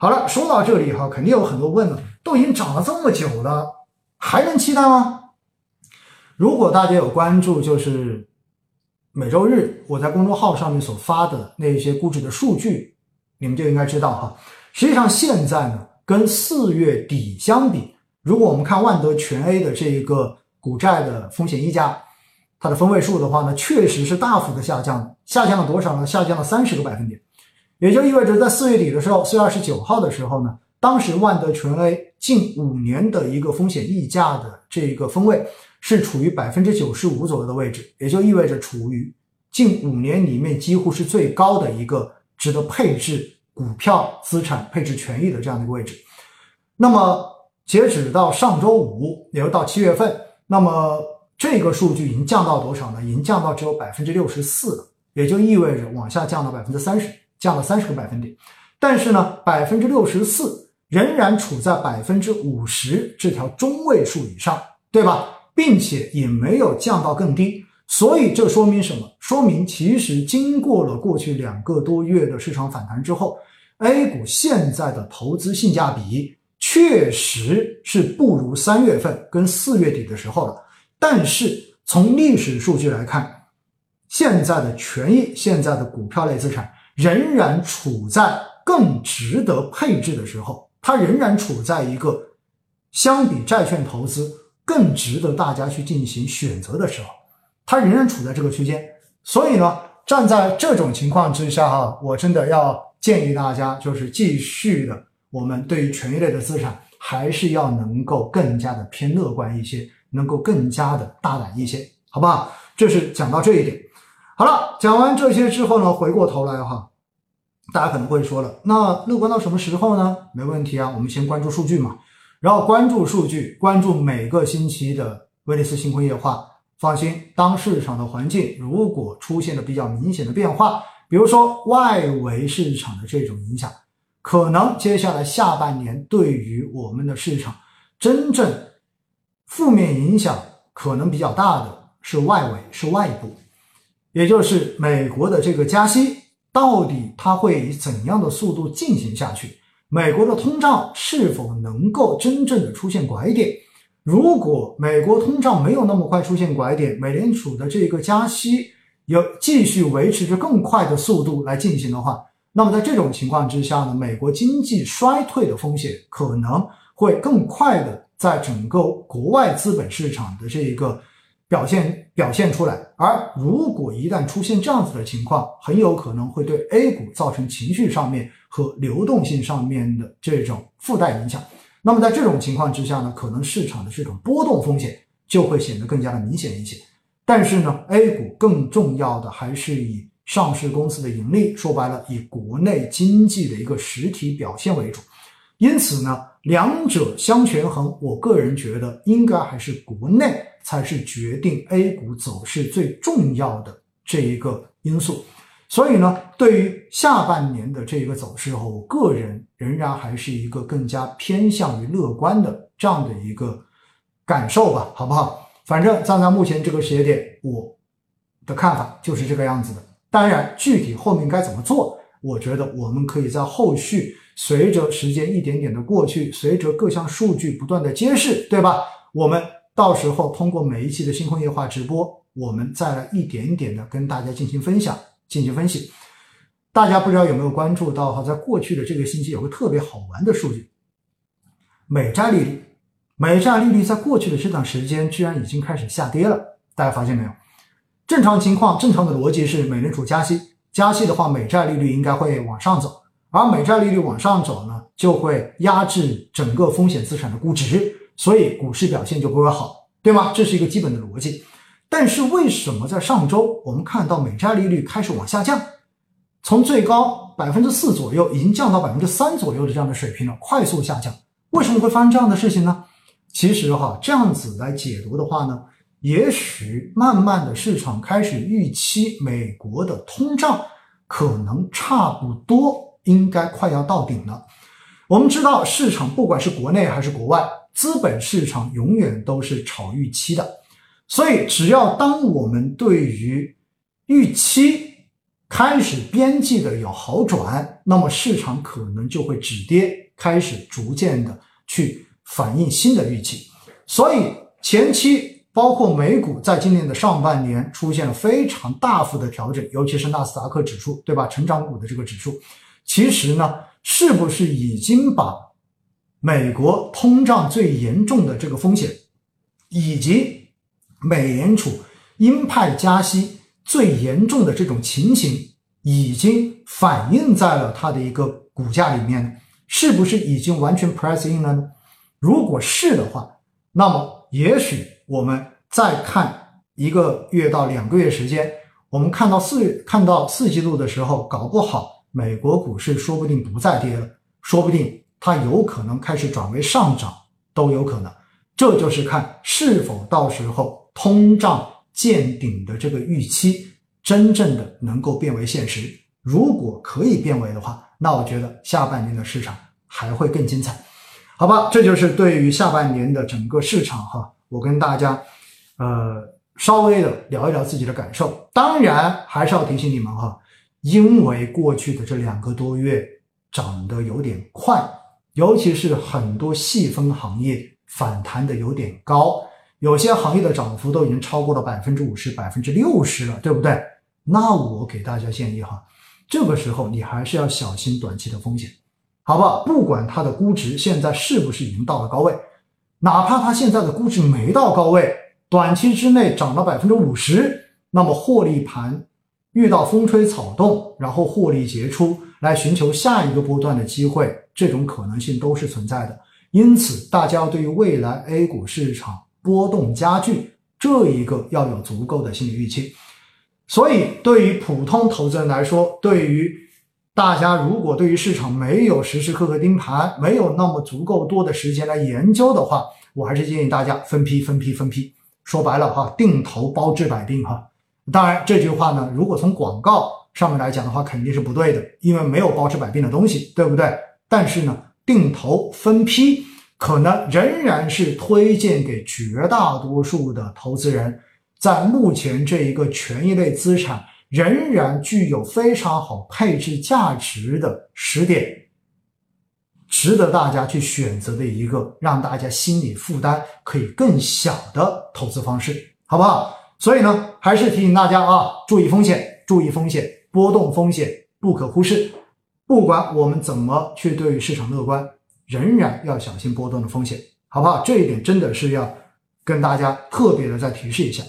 好了，说到这里哈，肯定有很多问了，都已经涨了这么久了，还能期待吗？如果大家有关注，就是每周日我在公众号上面所发的那些估值的数据，你们就应该知道哈。实际上现在呢，跟四月底相比，如果我们看万德全 A 的这一个股债的风险溢价，它的分位数的话呢，确实是大幅的下降，下降了多少呢？下降了三十个百分点。也就意味着，在四月底的时候，四月二十九号的时候呢，当时万德全 A 近五年的一个风险溢价的这一个分位是处于百分之九十五左右的位置，也就意味着处于近五年里面几乎是最高的一个值得配置股票资产配置权益的这样的一个位置。那么截止到上周五，也就到七月份，那么这个数据已经降到多少呢？已经降到只有百分之六十四了，也就意味着往下降到百分之三十。降了三十个百分点，但是呢，百分之六十四仍然处在百分之五十这条中位数以上，对吧？并且也没有降到更低，所以这说明什么？说明其实经过了过去两个多月的市场反弹之后，A 股现在的投资性价比确实是不如三月份跟四月底的时候了。但是从历史数据来看，现在的权益、现在的股票类资产。仍然处在更值得配置的时候，它仍然处在一个相比债券投资更值得大家去进行选择的时候，它仍然处在这个区间。所以呢，站在这种情况之下，哈，我真的要建议大家，就是继续的，我们对于权益类的资产还是要能够更加的偏乐观一些，能够更加的大胆一些，好不好？这是讲到这一点。好了，讲完这些之后呢，回过头来哈，大家可能会说了，那乐观到什么时候呢？没问题啊，我们先关注数据嘛，然后关注数据，关注每个星期的威尼斯新工业化。放心，当市场的环境如果出现了比较明显的变化，比如说外围市场的这种影响，可能接下来下半年对于我们的市场真正负面影响可能比较大的是外围，是外部。也就是美国的这个加息，到底它会以怎样的速度进行下去？美国的通胀是否能够真正的出现拐点？如果美国通胀没有那么快出现拐点，美联储的这个加息有继续维持着更快的速度来进行的话，那么在这种情况之下呢，美国经济衰退的风险可能会更快的在整个国外资本市场的这一个。表现表现出来，而如果一旦出现这样子的情况，很有可能会对 A 股造成情绪上面和流动性上面的这种附带影响。那么在这种情况之下呢，可能市场的这种波动风险就会显得更加的明显一些。但是呢，A 股更重要的还是以上市公司的盈利，说白了，以国内经济的一个实体表现为主。因此呢，两者相权衡，我个人觉得应该还是国内。才是决定 A 股走势最重要的这一个因素，所以呢，对于下半年的这一个走势，我个人仍然还是一个更加偏向于乐观的这样的一个感受吧，好不好？反正站在目前这个时间点，我的看法就是这个样子的。当然，具体后面该怎么做，我觉得我们可以在后续随着时间一点点的过去，随着各项数据不断的揭示，对吧？我们。到时候通过每一期的新工业化直播，我们再来一点点的跟大家进行分享、进行分析。大家不知道有没有关注到哈，在过去的这个星期有个特别好玩的数据，美债利率，美债利率在过去的这段时间居然已经开始下跌了。大家发现没有？正常情况、正常的逻辑是美联储加息，加息的话，美债利率应该会往上走，而美债利率往上走呢，就会压制整个风险资产的估值。所以股市表现就不会好，对吗？这是一个基本的逻辑。但是为什么在上周我们看到美债利率开始往下降，从最高百分之四左右已经降到百分之三左右的这样的水平了，快速下降？为什么会发生这样的事情呢？其实哈，这样子来解读的话呢，也许慢慢的市场开始预期美国的通胀可能差不多应该快要到顶了。我们知道市场不管是国内还是国外。资本市场永远都是炒预期的，所以只要当我们对于预期开始边际的有好转，那么市场可能就会止跌，开始逐渐的去反映新的预期。所以前期包括美股在今年的上半年出现了非常大幅的调整，尤其是纳斯达克指数，对吧？成长股的这个指数，其实呢，是不是已经把美国通胀最严重的这个风险，以及美联储鹰派加息最严重的这种情形，已经反映在了它的一个股价里面？是不是已经完全 price in 了呢？如果是的话，那么，也许我们再看一个月到两个月时间，我们看到四月、看到四季度的时候，搞不好美国股市说不定不再跌了，说不定它有可能开始转为上涨，都有可能。这就是看是否到时候通胀见顶的这个预期真正的能够变为现实。如果可以变为的话，那我觉得下半年的市场还会更精彩。好吧，这就是对于下半年的整个市场哈，我跟大家，呃，稍微的聊一聊自己的感受。当然，还是要提醒你们哈，因为过去的这两个多月涨得有点快，尤其是很多细分行业反弹的有点高，有些行业的涨幅都已经超过了百分之五十、百分之六十了，对不对？那我给大家建议哈，这个时候你还是要小心短期的风险。好不好？不管它的估值现在是不是已经到了高位，哪怕它现在的估值没到高位，短期之内涨了百分之五十，那么获利盘遇到风吹草动，然后获利结出来寻求下一个波段的机会，这种可能性都是存在的。因此，大家对于未来 A 股市场波动加剧这一个要有足够的心理预期。所以，对于普通投资人来说，对于大家如果对于市场没有时时刻刻盯盘，没有那么足够多的时间来研究的话，我还是建议大家分批、分批、分批。说白了哈，定投包治百病哈。当然这句话呢，如果从广告上面来讲的话，肯定是不对的，因为没有包治百病的东西，对不对？但是呢，定投分批可能仍然是推荐给绝大多数的投资人，在目前这一个权益类资产。仍然具有非常好配置价值的十点，值得大家去选择的一个让大家心理负担可以更小的投资方式，好不好？所以呢，还是提醒大家啊，注意风险，注意风险，波动风险不可忽视。不管我们怎么去对于市场乐观，仍然要小心波动的风险，好不好？这一点真的是要跟大家特别的再提示一下。